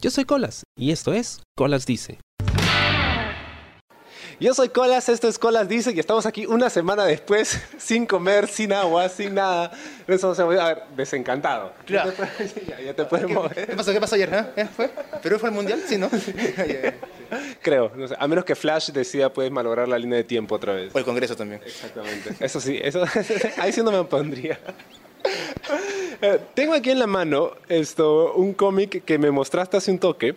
Yo soy Colas y esto es Colas Dice. Yo soy Colas, esto es Colas Dice y estamos aquí una semana después, sin comer, sin agua, sin nada. Eso, a ver, desencantado. Claro. Ya, ya te puedes ¿Qué, mover. qué pasó? ¿Qué pasó ayer? eh? ¿Eh? ¿Fue? ¿Perú fue al mundial? Sí, ¿no? Creo, no sé, a menos que Flash decida puedes malograr la línea de tiempo otra vez. O el Congreso también. Exactamente. Eso sí, eso, ahí sí no me opondría. Eh, Tengo aquí en la mano esto, un cómic que me mostraste hace un toque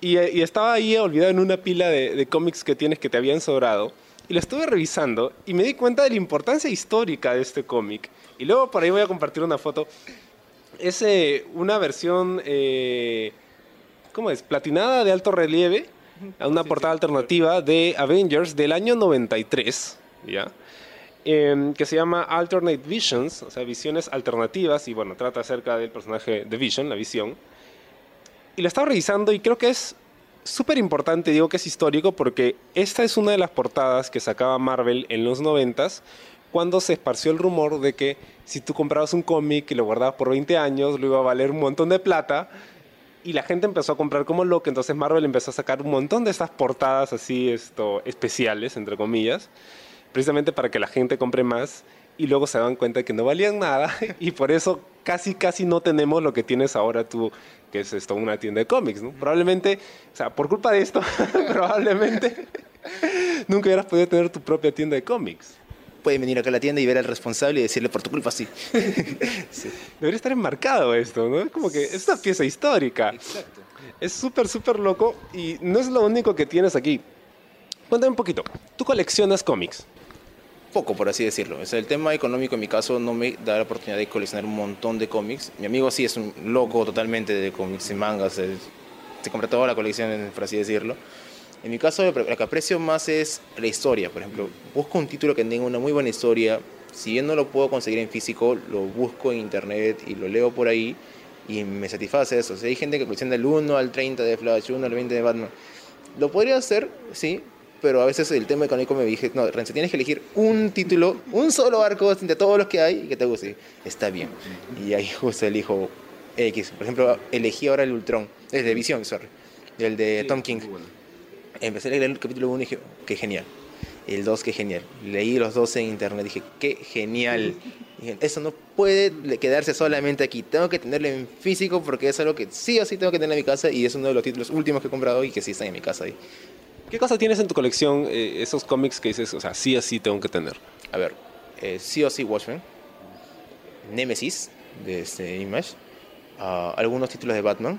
y, eh, y estaba ahí olvidado en una pila de, de cómics que tienes que te habían sobrado y lo estuve revisando y me di cuenta de la importancia histórica de este cómic y luego por ahí voy a compartir una foto. Es eh, una versión, eh, ¿cómo es? Platinada de alto relieve, a una portada alternativa de Avengers del año 93, ¿ya? Em, que se llama Alternate Visions, o sea, visiones alternativas, y bueno, trata acerca del personaje de Vision, la visión. Y lo estaba revisando y creo que es súper importante, digo que es histórico, porque esta es una de las portadas que sacaba Marvel en los 90s, cuando se esparció el rumor de que si tú comprabas un cómic y lo guardabas por 20 años, lo iba a valer un montón de plata. Y la gente empezó a comprar como loco, entonces Marvel empezó a sacar un montón de estas portadas así esto, especiales, entre comillas, precisamente para que la gente compre más y luego se dan cuenta que no valían nada y por eso casi casi no tenemos lo que tienes ahora tú, que es esto, una tienda de cómics, ¿no? Probablemente, o sea, por culpa de esto, probablemente nunca hubieras podido tener tu propia tienda de cómics. Pueden venir acá a la tienda y ver al responsable y decirle por tu culpa sí. sí. Debería estar enmarcado esto, ¿no? Es como que es una pieza histórica. Exacto. Es súper, súper loco y no es lo único que tienes aquí. Cuéntame un poquito. ¿Tú coleccionas cómics? Poco, por así decirlo. O el tema económico en mi caso no me da la oportunidad de coleccionar un montón de cómics. Mi amigo sí es un loco totalmente de cómics y mangas. él se compra toda la colección, por así decirlo. En mi caso, lo que aprecio más es la historia. Por ejemplo, busco un título que tenga una muy buena historia. Si bien no lo puedo conseguir en físico, lo busco en internet y lo leo por ahí y me satisface eso. O hay gente que colecciona del 1 al 30 de Flash, 1 al 20 de Batman. Lo podría hacer, sí, pero a veces el tema económico me dije, no, Renzo, tienes que elegir un título, un solo arco de todos los que hay y que te guste. Está bien. Y ahí justo elijo X. Por ejemplo, elegí ahora el Ultron, el de Visión, sorry, el de Tom King. Empecé a leer el capítulo 1 y dije, qué genial. El 2, qué genial. Leí los dos en internet, dije, qué genial. Dije, eso no puede quedarse solamente aquí. Tengo que tenerlo en físico porque es algo que sí o sí tengo que tener en mi casa y es uno de los títulos últimos que he comprado y que sí están en mi casa ahí. ¿Qué cosa tienes en tu colección, eh, esos cómics que dices, o sea, sí o sí tengo que tener? A ver, eh, sí o sí Watchmen, Nemesis de este Image, uh, algunos títulos de Batman,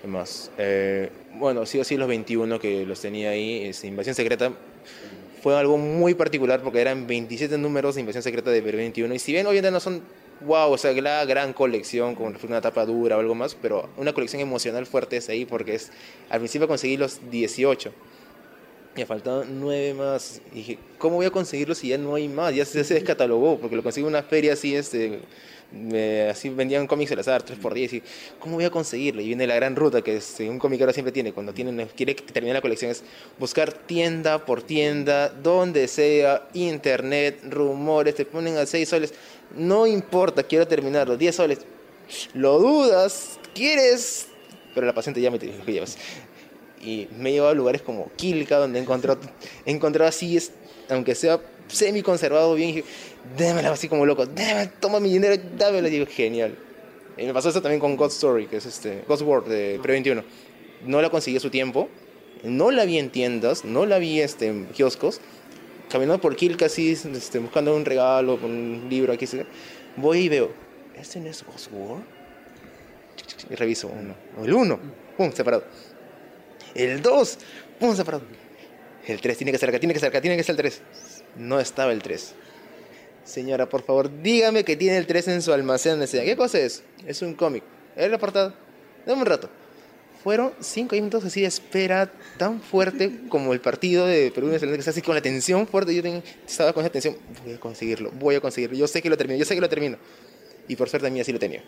¿qué más? Eh, bueno, sí o sí los 21 que los tenía ahí, es Invasión Secreta, fue algo muy particular porque eran 27 números de Invasión Secreta de 21 y si bien obviamente no son wow, o sea, la gran colección con una tapa dura o algo más, pero una colección emocional fuerte es ahí porque es, al principio conseguí los 18. Me faltaban 9 más. Y dije, ¿cómo voy a conseguirlos si ya no hay más? Ya se, se descatalogó, porque lo conseguí en una feria así, este, me, así vendían cómics al azar, 3 por 10 y ¿cómo voy a conseguirlo? Y viene la gran ruta que este, un ahora siempre tiene, cuando tiene, quiere terminar la colección, es buscar tienda por tienda, donde sea, internet, rumores, te ponen a 6 soles. No importa, quiero terminarlo, 10 soles. Lo dudas, quieres, pero la paciente ya me dijo que llevas. Y me he llevado a lugares como Quilca, donde he encontrado, así, es, aunque sea semi conservado bien, démela así como loco, démela, toma mi dinero, dámela, y digo, genial. Y me pasó eso también con God Story, que es este, God's World de Pre 21. No la conseguí a su tiempo, no la vi en tiendas, no la vi este, en kioscos, caminando por Quilca así, este, buscando un regalo, un libro aquí, voy y veo, ¿este no es God's World? Y reviso uno, el uno, pum, separado. El 2, pum, separado. El 3 tiene que ser acá, tiene que ser acá, tiene que ser el 3. No estaba el 3. Señora, por favor, dígame que tiene el 3 en su almacén. ¿qué cosa es? Es un cómic. ¿Es la portada? Dame un rato. Fueron 5 minutos así de espera tan fuerte como el partido de Perú que está así con la tensión fuerte. Yo estaba con esa tensión. Voy a conseguirlo, voy a conseguirlo. Yo sé que lo termino, yo sé que lo termino. Y por suerte a mí así lo tenía.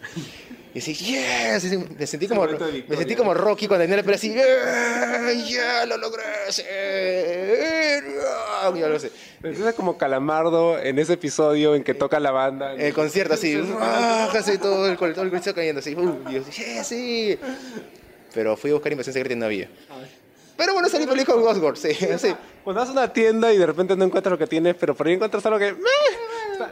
Y así, yes, y me sentí como, me sentí como Rocky cuando tenía la pelea así, yeah, yeah, lo logré, yeah. Empieza como Calamardo en ese episodio en que toca la banda. El concierto así, así todo el todo el concierto cayendo así, uh, y yo, yeah, sí. pero fui a buscar Invasión Secreta y no había. Pero bueno, salí feliz con Osgore, sí, sí. Cuando vas a una tienda y de repente no encuentras lo que tienes, pero por ahí encuentras algo que... "Meh".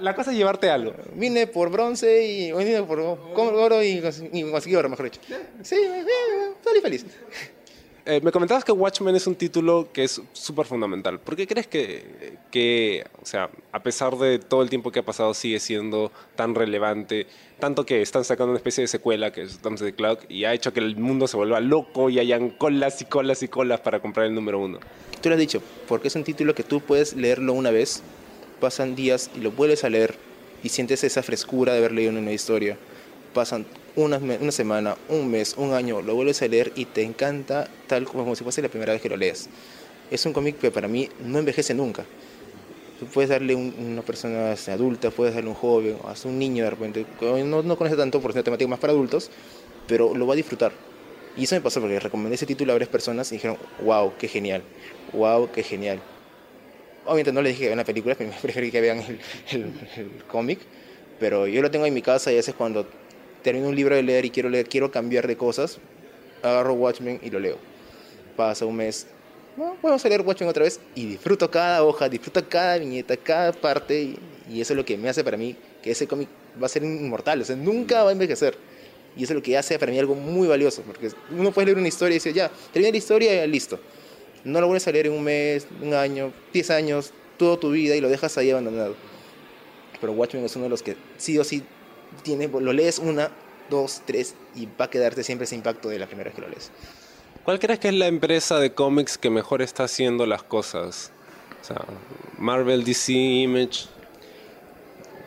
La cosa es llevarte algo. Vine por bronce y vine por oro y, y conseguí oro, mejor dicho. Sí, salí feliz. Eh, me comentabas que Watchmen es un título que es súper fundamental. ¿Por qué crees que, que, o sea, a pesar de todo el tiempo que ha pasado, sigue siendo tan relevante? Tanto que están sacando una especie de secuela, que es Thumbs the Clock, y ha hecho que el mundo se vuelva loco y hayan colas y colas y colas para comprar el número uno. Tú lo has dicho, porque es un título que tú puedes leerlo una vez, pasan días y lo vuelves a leer y sientes esa frescura de haber leído una historia. Pasan una, semana, un mes, un año, lo vuelves a leer y te encanta tal como, si fuese la primera vez que lo lees. Es un cómic que para mí no envejece nunca. Puedes darle a una persona adulta, puedes darle a un joven, hasta un niño de repente, no, no conoce tanto por ser temática más para adultos, pero lo va a disfrutar. Y eso me pasó porque recomendé ese título a varias personas y dijeron, wow, qué genial, wow, qué genial. Obviamente no les dije que vean la película, preferí que vean el, el- el cómic, pero yo lo tengo en mi casa y a veces cuando termino un libro de leer y quiero leer, quiero cambiar de cosas, agarro Watchmen y lo leo. Pasa un mes, bueno, vamos a leer Watchmen otra vez y disfruto cada hoja, disfruto cada viñeta, cada parte y, y eso es lo que me hace para mí que ese cómic va a ser inmortal, o sea, nunca va a envejecer. Y eso es lo que hace para mí algo muy valioso, porque uno puede leer una historia y decir, ya, terminé la historia listo. No lo vuelves a leer en un mes, un año, 10 años, toda tu vida y lo dejas ahí abandonado. Pero Watchmen es uno de los que sí o sí tiene, lo lees una, dos, tres y va a quedarte siempre ese impacto de la primera vez que lo lees. ¿Cuál crees que es la empresa de cómics que mejor está haciendo las cosas? O sea, Marvel, DC, Image.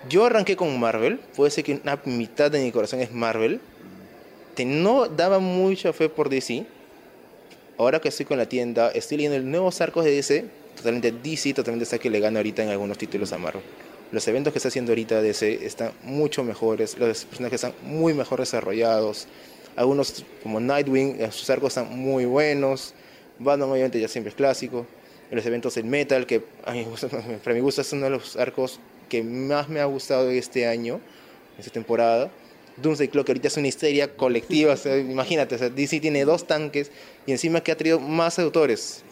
Yo arranqué con Marvel, puede ser que una mitad de mi corazón es Marvel. Te no daba mucha fe por DC. Ahora que estoy con la tienda, estoy leyendo el nuevos arcos de DC. Totalmente DC, totalmente está que le gana ahorita en algunos títulos a Marvel. Los eventos que está haciendo ahorita DC están mucho mejores, los personajes están muy mejor desarrollados. Algunos, como Nightwing, eh, sus arcos están muy buenos. Batman, obviamente, ya siempre es clásico. En los eventos del Metal, que a gusto- para mi gusto es uno de los arcos que más me ha gustado este año, esta temporada. Doomsday Clock ahorita es una histeria colectiva, o sea, imagínate, o sea, DC tiene dos tanques y encima que ha traído más autores.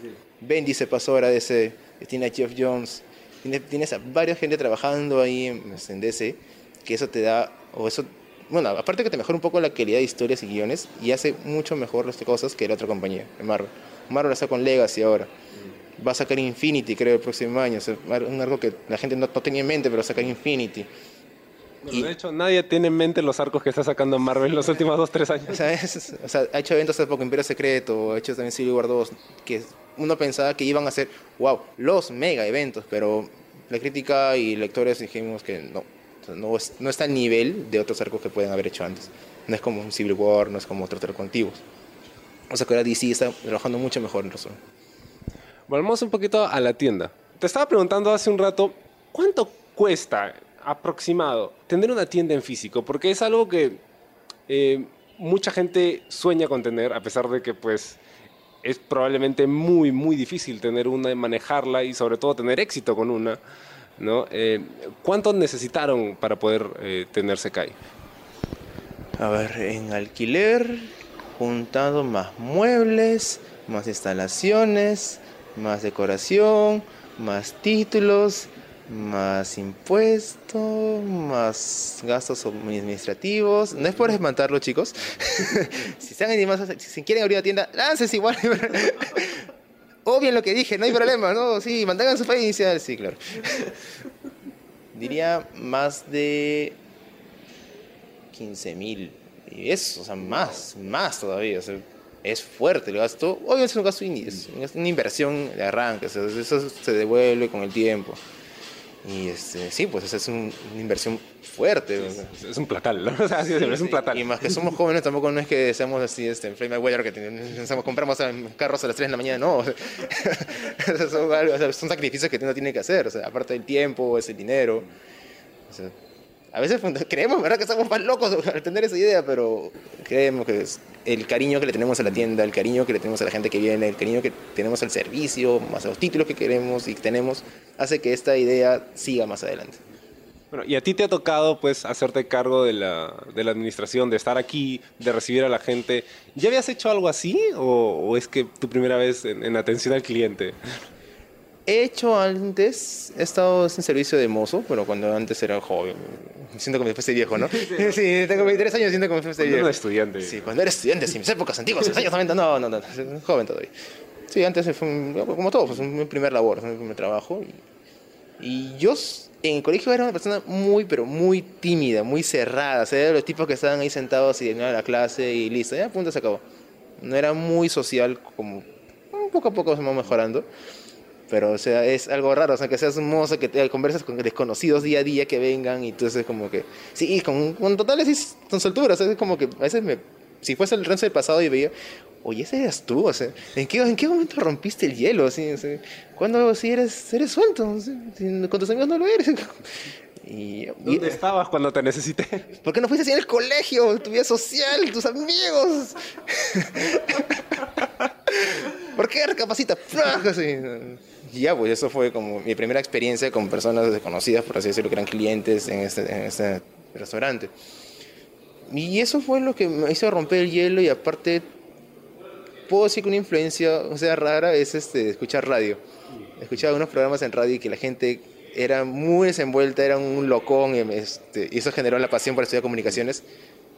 Bendy se pasó ahora a DC, tiene a Jeff Jones, tiene- tienes a varias gente trabajando ahí en, en DC, que eso te da, o eso, bueno, aparte que te mejora un poco la calidad de historias y guiones y hace mucho mejor las cosas que la otra compañía, de Marvel. Marvel está con Legacy ahora. Va a sacar Infinity, creo, el próximo año. O sea, un algo que la gente no, no tenía en mente, pero va a sacar Infinity. Bueno, De hecho, nadie tiene en mente los arcos que está sacando Marvel en los últimos dos, tres O años. sea, es- o sea, ha hecho eventos hace poco, Imperio Secreto, ha hecho también Civil War 2, que uno pensaba que iban a ser, wow, los mega eventos, pero la crítica y lectores dijimos que no, o sea, no, es- no está al nivel de otros arcos que pueden haber hecho antes. No es como un Civil War, no es como otros arcos antiguos. O sea, que ahora DC está trabajando mucho mejor en razón. Volvamos un poquito a la tienda. Te estaba preguntando hace un rato, ¿cuánto cuesta aproximado tener una tienda en físico? Porque es algo que eh, mucha gente sueña con tener, a pesar de que pues es probablemente muy, muy difícil tener una y manejarla y sobre todo tener éxito con una. ¿no? Eh, ¿Cuánto necesitaron para poder eh, tener Sekai? A ver, en alquiler, juntado más muebles, más instalaciones, más decoración, más títulos, más impuestos, más gastos administrativos. No es por espantarlo, chicos. si están si quieren abrir una tienda, láncense igual. Obvio lo que dije, no hay problema, ¿no? Sí, mantengan su fe inicial, sí, claro. Diría más de 15 mil. Y eso, o sea, más, más todavía. o sea, es fuerte el gasto. Obviamente es un gasto, es una inversión de arranque. o eso se devuelve con el tiempo. Y este, sí, pues es un- una inversión fuerte. Es un platal, ¿no? O sea, sí, es un platal. Y más que somos jóvenes, tampoco no es que seamos así, este, en Flame Weather, que tenemos, compramos eh, carros a las 3 de la mañana, no. O sea, son, algo- o sea, son sacrificios que uno tiene que hacer, o sea, aparte del tiempo, es el dinero. O sea, a veces creemos, ¿verdad?, que estamos más locos al tener esa idea, pero creemos que es el cariño que le tenemos a la tienda, el cariño que le tenemos a la gente que viene, el cariño que tenemos al servicio, más a los títulos que queremos y tenemos, hace que esta idea siga más adelante. Bueno, y a ti te ha tocado pues hacerte cargo de la, de la administración, de estar aquí, de recibir a la gente. ¿Ya habías hecho algo así o, o es que tu primera vez en, en atención al cliente? He hecho antes, he estado en servicio de mozo, pero cuando antes era joven. Siento que me fuese viejo, ¿no? Sí, tengo 23 años, siento que me fuese Cuando viejo. era estudiante. Sí, cuando era estudiante, sí, mis épocas antiguas, los años 90, no, no, no, joven todavía. Sí, antes fue un- como todo, pues un primer labor, un primer trabajo. Y, y yo en el colegio era una persona muy, pero muy tímida, muy cerrada. O sea, era de los tipos que estaban ahí sentados y terminaban la clase y listo, ya, punto, se acabó. No era muy social como poco a poco se va mejorando. Pero, o sea, es algo raro, o sea, que seas un mozo, que te conversas con desconocidos día a día que vengan y entonces como que... Sí, con, con totales sí, con soltura, o sea, es como que a veces me... Si fuese el Renzo del pasado y veía, oye, ese eras tú, o sea, ¿en qué, en qué momento rompiste el hielo? Así, o sea, ¿Cuándo si eres, eres suelto? O sea, si con tus amigos no lo eres. Y, y- ¿Dónde estabas cuando te necesité? ¿Por qué no fuiste así en el colegio? Tu vida social, tus amigos. ¿Por qué recapacita? Así. Ya, pues eso fue como mi primera experiencia con personas desconocidas, por así decirlo, que eran clientes en este, en este restaurante. Y eso fue lo que me hizo romper el hielo y aparte puedo decir que una influencia, o sea, rara es este, escuchar radio. Escuchaba unos programas en radio y que la gente era muy desenvuelta, era un locón, y, este, y eso generó la pasión por estudiar comunicaciones,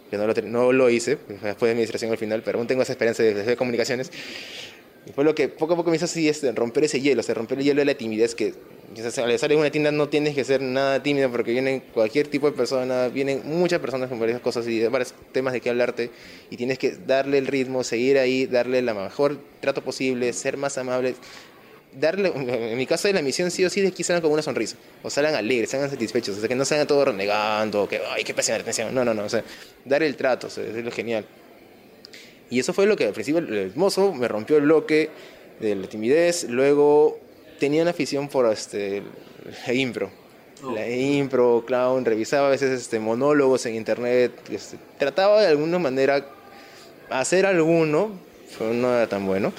que no lo, no lo hice, después de administración al final, pero aún tengo esa esperanza de estudiar comunicaciones. Y fue lo que poco a poco me hizo así, este, romper ese hielo, o sea, romper el hielo de la timidez que o al estar en una tienda no tienes que ser nada tímido porque vienen cualquier tipo de persona, vienen muchas personas con varias cosas y varios temas de qué hablarte y tienes que darle el ritmo, seguir ahí, darle la mejor trato posible, ser más amable. Darle, en mi caso de la misión sí o sí de que salgan con una sonrisa, o salgan alegres, salgan satisfechos, o sea, que no salgan todos renegando, que ay, qué pésima atención, no, no, no, o sea, dar el trato, o es lo genial. Y eso fue lo que al principio el mozo me rompió el bloque de la timidez. Luego tenía una afición por este, la impro. La impro, clown, revisaba a veces este, monólogos en internet. este, trataba de alguna manera hacer alguno, pero no era tan bueno.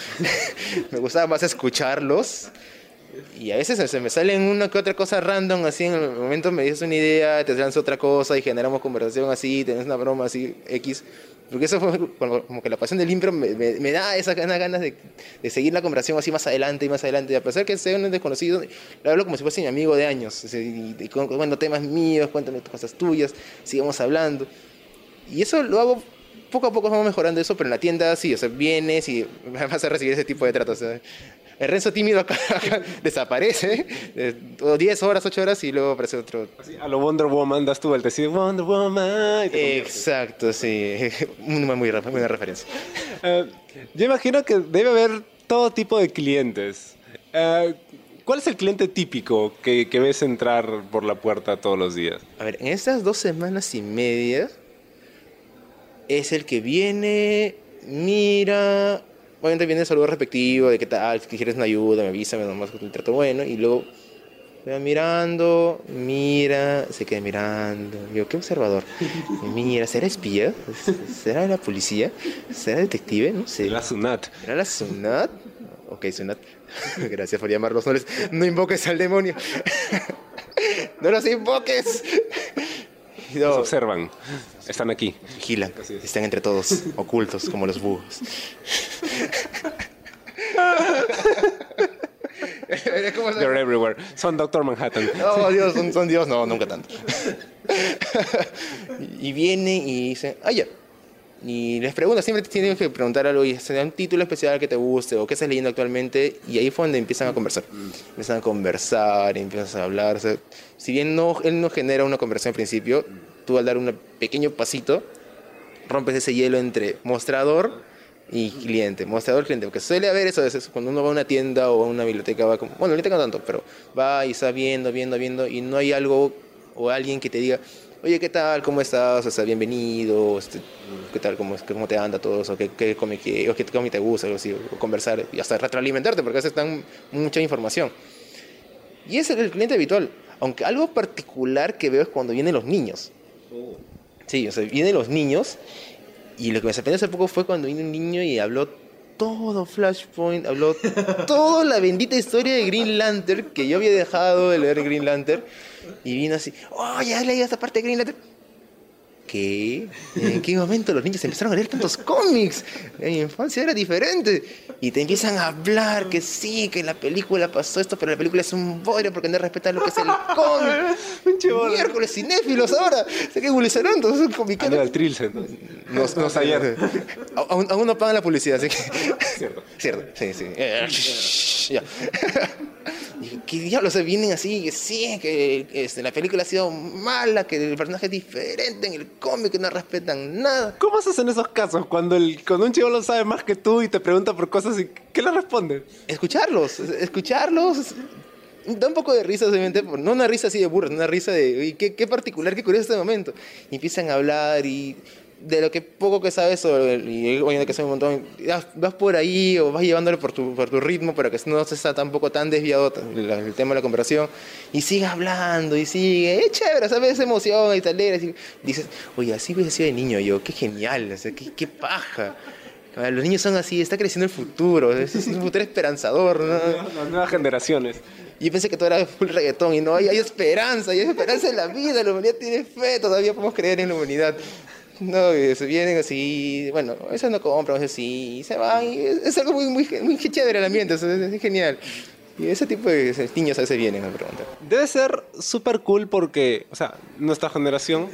me gustaba más escucharlos. Y a veces se me salen una que otra cosa random, así en el momento me dices una idea, te lanzo otra cosa y generamos conversación así, tenés una broma así, X. Porque eso fue como, que la pasión del impro me, me, da esas ganas, de, seguir la conversación así más adelante y más adelante. Y a pesar que sea un desconocido, le hablo como si fuese mi amigo de años. y, temas míos, cuéntame cosas tuyas, sigamos hablando. Y eso lo hago poco a poco, vamos mejorando eso, pero en la tienda sí, o sea, vienes y vas a recibir ese tipo de tratos. o sea, el Renzo tímido acá, acá desaparece, eh, 10 horas, 8 horas y luego aparece otro. Así, a lo Wonder Woman das tu vueltecito, Wonder Woman. Exacto, sí. Una muy, muy buena referencia. Eh, yo imagino que debe haber todo tipo de clientes. Eh, ¿Cuál es el cliente típico que, que ves entrar por la puerta todos los días? A ver, en estas dos semanas y media es el que viene, mira, obviamente viene el saludo respectivo de qué tal, si quieres una ayuda, me avisa, me nomás que el trato bueno, y luego me va mirando, mira, se queda mirando, yo, qué observador, mira, ¿será espía? ¿Será la policía? ¿Será detective? No sé. La Sunat. ¿Era la Sunat? Ok, Sunat. Gracias por llamarlos. No, les- no invoques al demonio. no los invoques. No, observan. Están aquí. vigilan. Es. Están entre todos, ocultos como los búhos. ¿Cómo They're everywhere. Son Doctor Manhattan. Oh, Dios, son, son Dios. No, nunca tanto. y viene y dice, ah, ya. Y les pregunta, siempre tienen que preguntar algo, y se da un título especial que te guste o qué estás leyendo actualmente, y ahí fue donde empiezan a conversar. Empiezan a conversar, empiezan a hablar. o sea, si bien no, él no genera una conversación al principio, tú al dar un pequeño pasito, rompes ese hielo entre mostrador y cliente, mostrador cliente, porque suele haber eso a veces cuando uno va a una tienda o a una biblioteca, va como, bueno, biblioteca no tanto, pero va y está viendo, viendo, viendo, y no hay algo o alguien que te diga, oye, ¿qué tal? ¿Cómo estás? O sea, bienvenido, este, ¿qué tal? ¿Cómo, cómo te anda todo eso? ¿Qué, qué come, qué, o qué cómic te gusta? Algo así, o conversar y hasta retroalimentarte, porque a veces dan mucha información. Y ese es el cliente habitual, aunque algo particular que veo es cuando vienen los niños. Sí, o sea, vienen los niños y lo que me sorprendió hace poco fue cuando vino un niño y habló todo Flashpoint, habló toda la bendita historia de Green Lantern que yo había dejado de leer Green Lantern y vino así, oh, ya he leído esta parte de Green Lantern. ¿Qué? ¿En qué momento los niños empezaron a leer tantos cómics? En mi infancia era diferente. Y te empiezan a hablar que sí, que en la película pasó esto, pero la película es un bodrio porque no respeta lo que es el cómic. Miércoles cinéfilos ahora. Se que evolucionando, son comiqueros. Aníbal Trilsen. No, no es ayer. Aún, aún no pagan la publicidad, así que. Cierto. Cierto, sí, sí. Eh, shh, ya. Y, ¿Qué diablos se vienen así? Que sí, que este, la película ha sido mala, que el personaje es diferente en el cómic, que no respetan nada. ¿Cómo haces en esos casos cuando, el, cuando un chico lo sabe más que tú y te pregunta por cosas y qué le responde? Escucharlos, escucharlos. Da un poco de risa, obviamente, no una risa así de burra, una risa de "Uy, qué, qué particular, qué curioso este momento. Y empiezan a hablar y de lo que poco que sabes sobre el, y oyendo que sabe un montón, vas, vas por ahí o vas llevándole por tu, por tu ritmo para que no se está tampoco tan desviado el, el tema de la conversación y sigue hablando y sigue, es chévere, ¿sabes? Emoción y tal, y dices, oye, así hubiese sido de niño yo, qué genial, o sea, qué, qué paja. Los niños son así, está creciendo el futuro, es, es un futuro esperanzador, ¿no? Las nuevas generaciones. Y yo pensé que todo era full reggaetón y no, hay, hay esperanza, hay esperanza en la vida, la humanidad tiene fe, todavía podemos creer en la humanidad. No, y se vienen así, bueno, eso no compran, así, y se van, y es, es algo muy, muy, muy chévere el ambiente, es, es genial. Y ese tipo de niños a veces vienen a preguntar. Debe ser súper cool porque, o sea, nuestra generación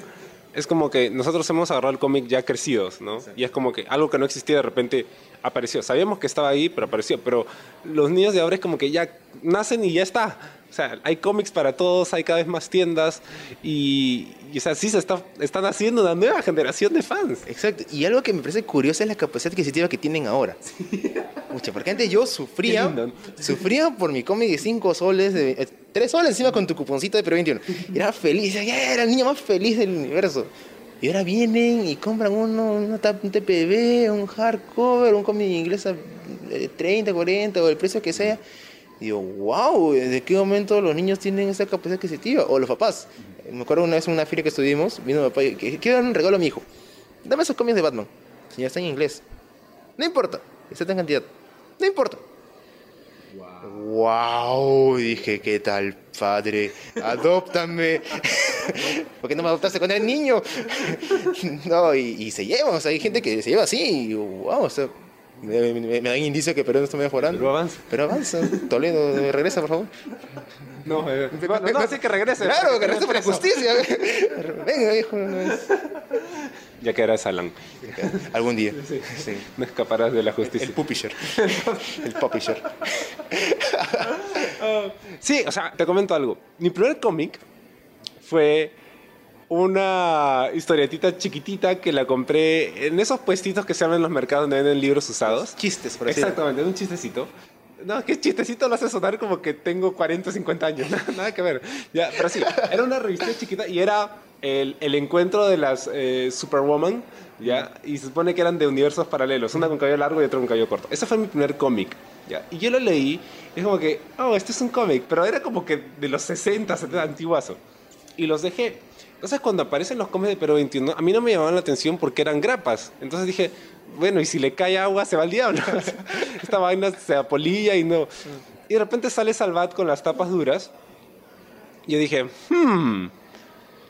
es como que nosotros hemos agarrado el cómic ya crecidos, ¿no? Y es como que algo que no existía de repente apareció. Sabíamos que estaba ahí, pero apareció. Pero los niños de ahora es como que ya nacen y ya está. O sea, hay cómics para todos, hay cada vez más tiendas y, y o sea, sí se está, están haciendo una nueva generación de fans. Exacto, y algo que me parece curioso es la capacidad adquisitiva que tienen ahora. Mucha, porque antes yo sufría, sufría por mi cómic de 5 soles, de 3 soles encima con tu cuponcito de Pro 21. Y era feliz, ya era el niño más feliz del universo. Y ahora vienen y compran uno, una un TPB, un hardcover, un cómic inglés a eh, 30, 40 o el precio que sea. Digo, wow, ¿de qué momento los niños tienen esa capacidad adquisitiva? O los papás. Me acuerdo una vez en una feria que estuvimos, vino mi papá y que quiero dar un regalo a mi hijo. Dame esos cómics de Batman. Señor, está en inglés. No importa, está en cantidad. No importa. Wow, dije, ¿qué tal, padre? Adóptame. ¿Por qué no me adoptaste cuando era niño? no, y, y se llevan, o sea, hay gente que se lleva así, y wow, o sea, me, me- me dan indicio que Perú no está mejorando. Pero avanza. Pero avanza. Toledo, regresa, por favor. No, eh, bueno, no, sí que regrese. Claro, que regrese por la justicia. Venga, no es- Ya que eras Alan. Algún día. Sí. No escaparás de la justicia. El publisher. El publisher. Sí, o sea, te comento algo. Mi primer cómic fue una historietita chiquitita que la compré en esos puestitos que se llaman en los mercados donde venden libros usados. Chistes, por así. Exactamente, un chistecito. No, que chistecito lo hace sonar como que tengo 40 o 50 años. Nada, nada que ver. Ya, pero sí, era una revista chiquita y era el, el encuentro de las eh, Superwoman. ¿ya? Y se supone que eran de universos paralelos, una con cabello largo y otra con cabello corto. Ese fue mi primer cómic. ¿ya? Y yo lo leí y es como que, oh, este es un cómic, pero era como que de los 60, 70, antiguazo. Y los dejé. Entonces cuando aparecen los cómics de Perú 21, a mí no me llamaban la atención porque eran grapas. Entonces dije, bueno, y si le cae agua se va al diablo. Esta vaina se apolilla y no. Y de repente sale Salvat con las tapas duras. Y yo dije, hmm,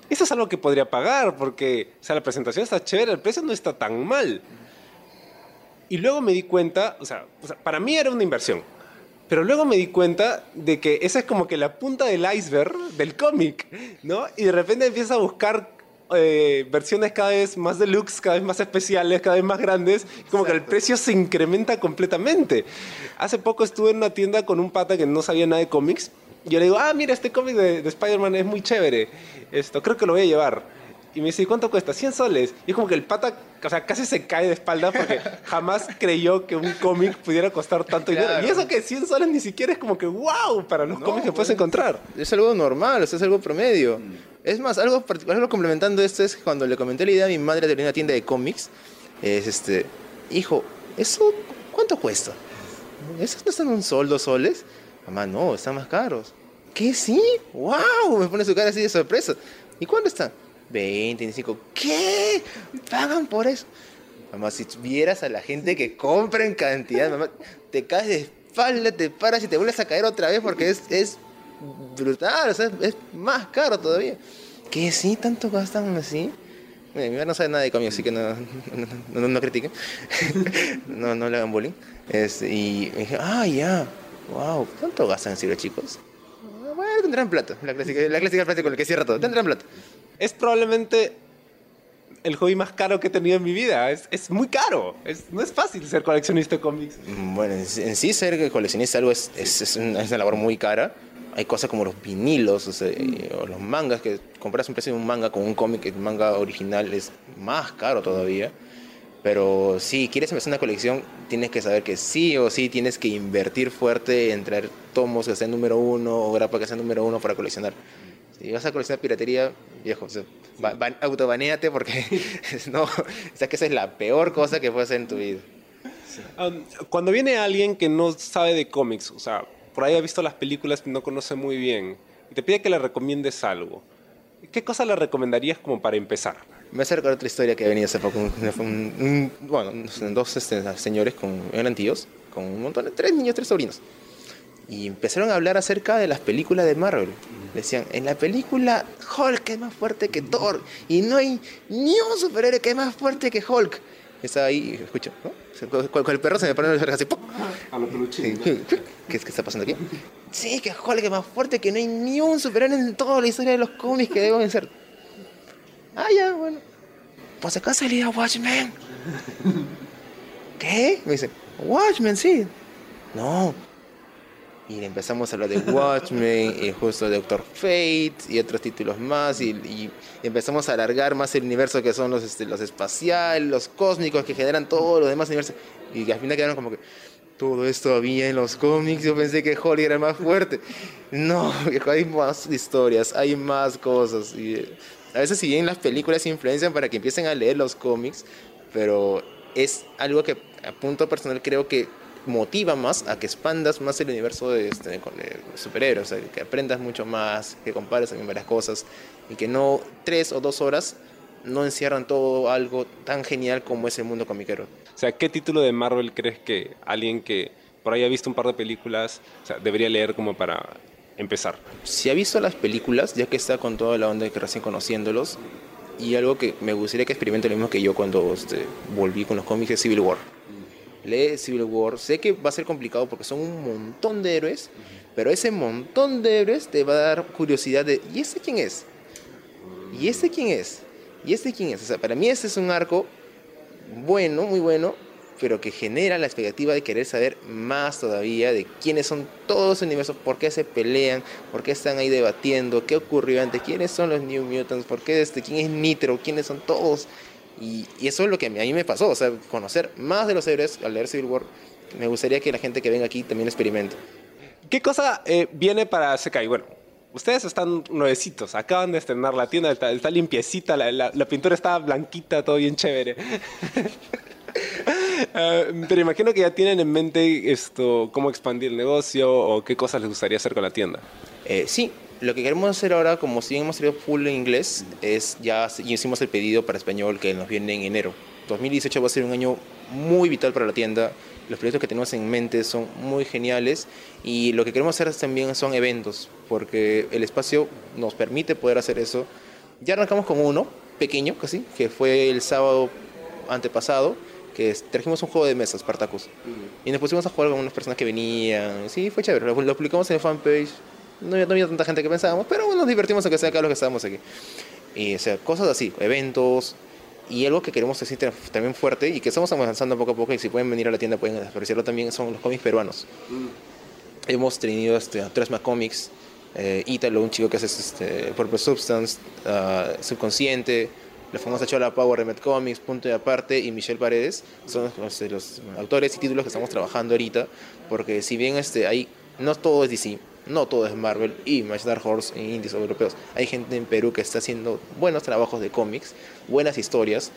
eso es algo que podría pagar porque, o sea, la presentación está chévere, el precio no está tan mal. Y luego me di cuenta, o sea, para mí era una inversión. Pero luego me di cuenta de que esa es como que la punta del iceberg del cómic, ¿no? Y de repente empiezas a buscar eh, versiones cada vez más deluxe, cada vez más especiales, cada vez más grandes, como que el precio se incrementa completamente. Hace poco estuve en una tienda con un pata que no sabía nada de cómics, y yo le digo, ah, mira, este cómic de, de Spider-Man es muy chévere, esto creo que lo voy a llevar. Y me dice, ¿y cuánto cuesta? 100 soles. Y es como que el pata, o sea, casi se cae de espalda porque jamás creyó que un cómic pudiera costar tanto dinero. Claro. Y eso que 100 soles ni siquiera es como que wow para los No, cómics que puedes encontrar. Es algo normal, o sea, es algo promedio. Es más, algo particular, algo complementando esto es que cuando le comenté la idea a mi madre de abrir una tienda de cómics, es este, hijo, ¿eso cuánto cuesta? ¿Esos no están un sol, dos soles? Mamá, no, están más caros. ¿Qué? ¿Sí? ¡Wow! Me pone su cara así de sorpresa. ¿Y cuánto están? 20, 25. ¿Qué? ¿Pagan por eso? Mamá, si vieras a la gente que compra en cantidad, mamá, te caes de espalda, te paras y te vuelves a caer otra vez porque es, es brutal, o sea, es, más caro todavía. ¿Qué sí? ¿Tanto gastan así? mi mamá no sabe nada de cómics, así que no, no, no, no critiquen. no, no le hagan bullying. Este, y dije, ah, ya, wow, ¿cuánto gastan en chicos? Bueno, tendrán plata. La clásica, la clásica frase con la que cierra todo. Tendrán plata. Es probablemente el hobby más caro que he tenido en mi vida. Es, es muy caro. No es fácil ser coleccionista de cómics. Bueno, en, sí ser coleccionista algo es, una, labor muy cara. Hay cosas como los vinilos o, sea, los mangas, que compras un precio de un manga con un cómic, el manga original es más caro todavía. Pero si quieres empezar una colección, tienes que saber que sí o sí tienes que invertir fuerte en traer tomos que sean número uno o grapa que sean número uno para coleccionar. Si vas a coleccionar piratería, viejo, o sea, autobaneate porque no, o sea, que esa es la peor cosa que puedes hacer en tu vida. Sí. Um, cuando viene alguien que no sabe de cómics, o sea, por ahí ha visto las películas y no conoce muy bien, y te pide que le recomiendes algo, ¿qué cosa le recomendarías como para empezar? Me hace recordar otra historia que ha venido hace poco. Un, un, un, bueno, dos este, señores con, eran tíos, con un montón de tres niños, tres sobrinos. Y empezaron a hablar acerca de las películas de Marvel. Decían, en la película Hulk es más fuerte que Thor. Y no hay ni un superhéroe que es más fuerte que Hulk. Estaba ahí, escucho, ¿no? Con, el perro se me pone los así. ¡pum! A lo peluche. ¿Qué, ¿Qué, ¿Qué está pasando aquí? Sí, que Hulk es más fuerte, que no hay ni un superhéroe en toda la historia de los cómics que deben ser. Ah, ya, bueno. Pues acá salía Watchmen. ¿Qué? Me dice, Watchmen, sí. No. Y empezamos a hablar de Watchmen, y justo de Doctor Fate y otros títulos más. Y, y, empezamos a alargar más el universo que son los, este, los espaciales, los cósmicos que generan todo lo demás universo. Y al final quedaron como que todo esto había en los cómics. Yo pensé que Holly era más fuerte. No, hay más historias, hay más cosas. Y, a veces si bien las películas influencian para que empiecen a leer los cómics, pero es algo que a punto personal creo que motiva más a que expandas más el universo de, este, superhéroes, o sea, que aprendas mucho más, que compares también varias cosas y que no tres o dos horas no encierran todo algo tan genial como es el mundo comiquero. O sea, ¿qué título de Marvel crees que alguien que por ahí ha visto un par de películas o sea, debería leer como para empezar? Si ha visto las películas, ya que está con toda la onda de que recién conociéndolos, y algo que me gustaría que experimente lo mismo que yo cuando este, volví con los cómics de Civil War. Lee Civil War, sé que va a ser complicado porque son un montón de héroes, pero ese montón de héroes te va a dar curiosidad de, ¿y ese quién es? ¿Y ese quién es? ¿Y este quién es? O sea, para mí ese es un arco bueno, muy bueno, pero que genera la expectativa de querer saber más todavía de quiénes son todos los universos, por qué se pelean, por qué están ahí debatiendo, qué ocurrió antes, quiénes son los New Mutants, por qué este, quién es Nitro, quiénes son todos. Y, y, eso es lo que a mí me pasó, o sea, conocer más de los héroes al leer Civil War. Me gustaría que la gente que venga aquí también experimente. ¿Qué cosa eh, viene para Sekai? Bueno, ustedes están nuevecitos, acaban de estrenar la tienda, está, está limpiecita, la, la, la, pintura está blanquita, todo bien chévere. Uh, pero imagino que ya tienen en mente esto, cómo expandir el negocio o qué cosas les gustaría hacer con la tienda. Eh, sí, lo que queremos hacer ahora, como si hemos tenido full en inglés, es ya hicimos el pedido para español que nos viene en enero. 2018 va a ser un año muy vital para la tienda. Los proyectos que tenemos en mente son muy geniales y lo que queremos hacer también son eventos, porque el espacio nos permite poder hacer eso. Ya arrancamos con uno, pequeño casi, que fue el sábado antepasado, que trajimos un juego de mesa, Spartacus. Y nos pusimos a jugar con unas personas que venían. Sí, fue chévere. Lo, lo publicamos en el fanpage. No, no, había tanta gente que pensábamos, pero nos divertimos aunque sea acá los que estábamos aquí. Y, o sea, cosas así, eventos. Y algo que queremos decir también fuerte y que estamos avanzando poco a poco y si pueden venir a la tienda pueden apreciarlo también son los cómics peruanos. Mm. Hemos tenido este, a Tresma Comics, eh, Ítalo, un chico que hace este, Purple Substance, uh, Subconsciente, la famosa Chola Power, Remet Comics, Punto de Aparte y Michelle Paredes son los, los, autores y títulos que estamos trabajando ahorita, porque si bien este, hay, no todo es DC, no todo es Marvel y Image Dark Horse e indies europeos, hay gente en Perú que está haciendo buenos trabajos de cómics, buenas historias,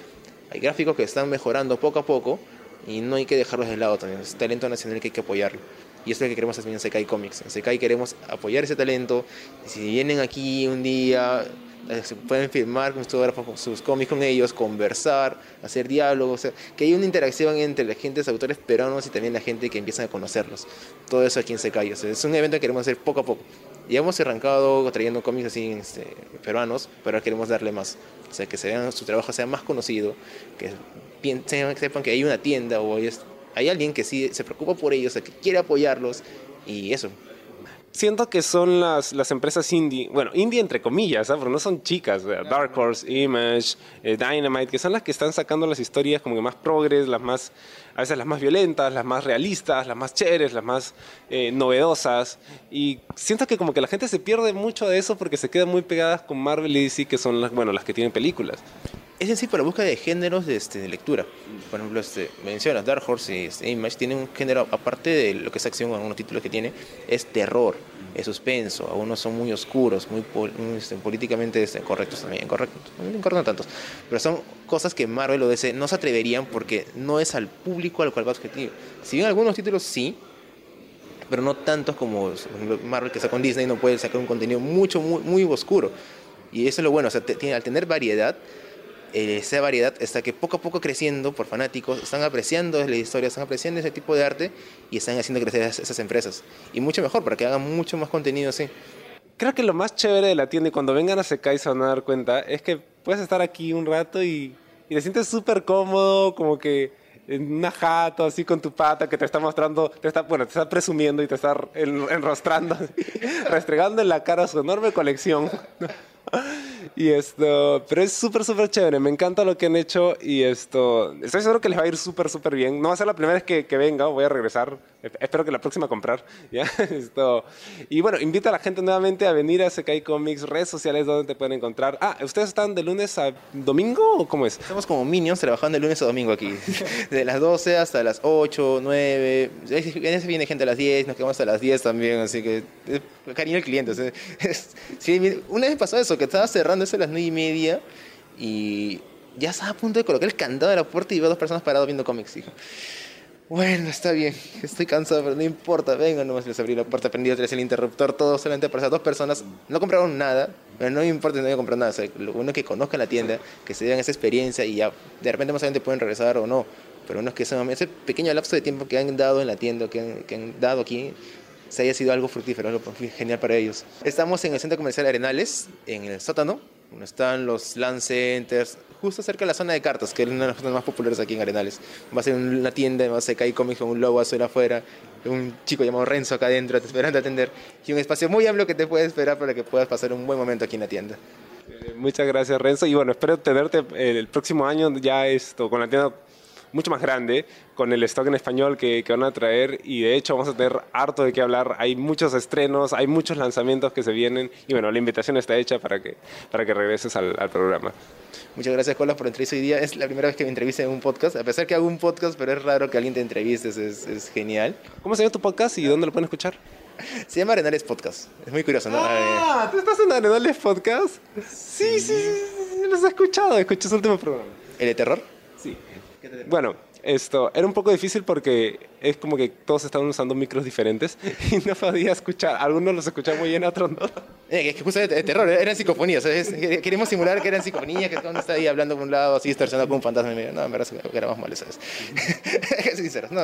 hay gráficos que están mejorando poco a poco y no hay que dejarlos de lado también, es talento nacional que hay que apoyarlo. Y eso es lo que queremos hacer en Sekai Comics. En Sekai queremos apoyar ese talento. Si vienen aquí un día, eh, se pueden firmar con sus, cómics con ellos, conversar, hacer diálogos, que haya una interacción entre la gente, los autores peruanos y también la gente que empiezan a conocerlos. Todo eso aquí en Sekai. es un evento que queremos hacer poco a poco. Ya hemos arrancado trayendo cómics así este, peruanos, pero ahora queremos darle más. O sea, que se vean, su trabajo sea más conocido, que sepan que hay una tienda o hay, hay alguien que sí se preocupa por ellos, que quiere apoyarlos y eso siento que son las, las empresas indie, bueno, indie entre comillas, ¿sabes? ¿ah? porque no son chicas, Dark Horse, Image, eh, Dynamite, que son las que están sacando las historias como que más progres, las más, a veces las más violentas, las más realistas, las más chéveres, las más eh, novedosas. Y siento que como que la gente se pierde mucho de eso porque se quedan muy pegadas con Marvel y DC, que son las, bueno, las que tienen películas es sí para búsqueda de géneros de, este, de lectura. Por ejemplo, este, mencionas Dark Horse y este, Image, tiene un género, aparte de lo que es acción, algunos títulos que tiene, es terror, es suspenso, algunos son muy oscuros, muy, este, políticamente este, correctos también, correctos, no tantos, pero son cosas que Marvel o DC no se atreverían porque no es al público al cual va objetivo. Si bien algunos títulos sí, pero no tantos como Marvel que está con Disney no puede sacar un contenido mucho, muy, muy oscuro. Y eso es lo bueno, o sea, tiene, al tener variedad, esa variedad está que poco a poco creciendo por fanáticos, están apreciando la historia, están apreciando ese tipo de arte y están haciendo crecer esas empresas. Y mucho mejor, para que hagan mucho más contenido así. Creo que lo más chévere de la tienda y cuando vengan a Sekai se van a dar cuenta es que puedes estar aquí un rato y, y te sientes súper cómodo, como que en una jato así con tu pata que te está mostrando, te está, bueno, te está presumiendo y te está enrostrando, restregando en la cara su enorme colección. Y esto, pero es súper, súper chévere. Me encanta lo que han hecho y esto, estoy seguro que les va a ir súper, súper bien. No va a ser la primera vez que, que venga, voy a regresar. Espero que la próxima a comprar. ¿ya? Esto, y bueno, invita a la gente nuevamente a venir a Sekai Comics, redes sociales donde te pueden encontrar. Ah, ¿ustedes están de lunes a domingo o cómo es? Estamos como minions trabajando de lunes a domingo aquí. De las 12 hasta las 8, 9. En ese viene gente a las 10, nos quedamos hasta las 10 también, así que cariño al cliente. una vez pasó eso, que estaba eso a las 9 y media y ya estaba a punto de colocar el candado de la puerta y veo dos personas paradas viendo cómics. Dijo, bueno, está bien, estoy cansado, pero no importa, venga, nomás les abrí la puerta, prendí otra vez el interruptor, todo solamente para esas dos personas. No compraron nada, pero no importa no voy a comprar nada. lo bueno es que conozcan la tienda, que se den esa experiencia y ya de repente más adelante pueden regresar o no. Pero uno es que ese pequeño lapso de tiempo que han dado en la tienda, que han, que han dado aquí, se haya sido algo fructífero, algo genial para ellos. Estamos en el Centro Comercial Arenales, en el sótano, donde están los land centers, justo cerca de la zona de cartas, que es una de las zonas más populares aquí en Arenales. Va a ser una tienda, va a ser hay cómics con un logo azul afuera, un chico llamado Renzo acá adentro esperando atender, y un espacio muy amplio que te puede esperar para que puedas pasar un buen momento aquí en la tienda. Eh, muchas gracias Renzo, y bueno, espero tenerte el próximo año ya esto con la tienda mucho más grande con el stock en español que, que, van a traer y de hecho vamos a tener harto de qué hablar. Hay muchos estrenos, hay muchos lanzamientos que se vienen y bueno, la invitación está hecha para que, para que regreses al, al programa. Muchas gracias, Colas, por entrevistar hoy día. Es la primera vez que me entrevisté en un podcast, a pesar que hago un podcast, pero es raro que alguien te entrevistes, es, es genial. ¿Cómo se llama tu podcast y dónde lo pueden escuchar? Se llama Arenales Podcast. Es muy curioso, ¿no? Ah, ¿tú estás en Arenales Podcast? Sí, sí, sí, sí, los he escuchado, escuché su último programa. ¿El de terror? Sí. Bueno, esto era un poco difícil porque es como que todos estaban usando micros diferentes y no podía escuchar. Algunos los escuchaban muy bien, otros no. Eh, es que justamente el terror, eran psicofonías. queremos simular que eran psicofonías, que uno está ahí hablando por un lado, así, estacionado con un fantasma. Y no, en verdad que éramos mal, ¿sabes? Sinceros, no.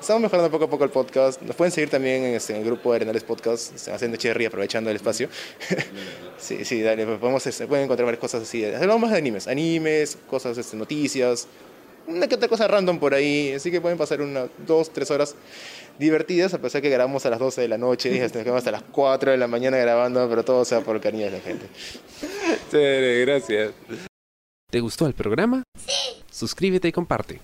Estamos mejorando poco a poco el podcast. Nos pueden seguir también en, este, el grupo de Arenales Podcast, haciendo cherry, aprovechando el espacio. sí, sí, dale, pues podemos, este, pueden encontrar varias cosas así. Hablamos más de animes, animes, cosas, este, noticias, una que otra cosa random por ahí, así que pueden pasar unas dos, tres horas divertidas, a pesar que grabamos a las 12 de la noche, y quedamos hasta las 4 de la mañana grabando, pero todo sea por cariño de la gente. Sí, gracias. ¿Te gustó el programa? Sí. Suscríbete y comparte.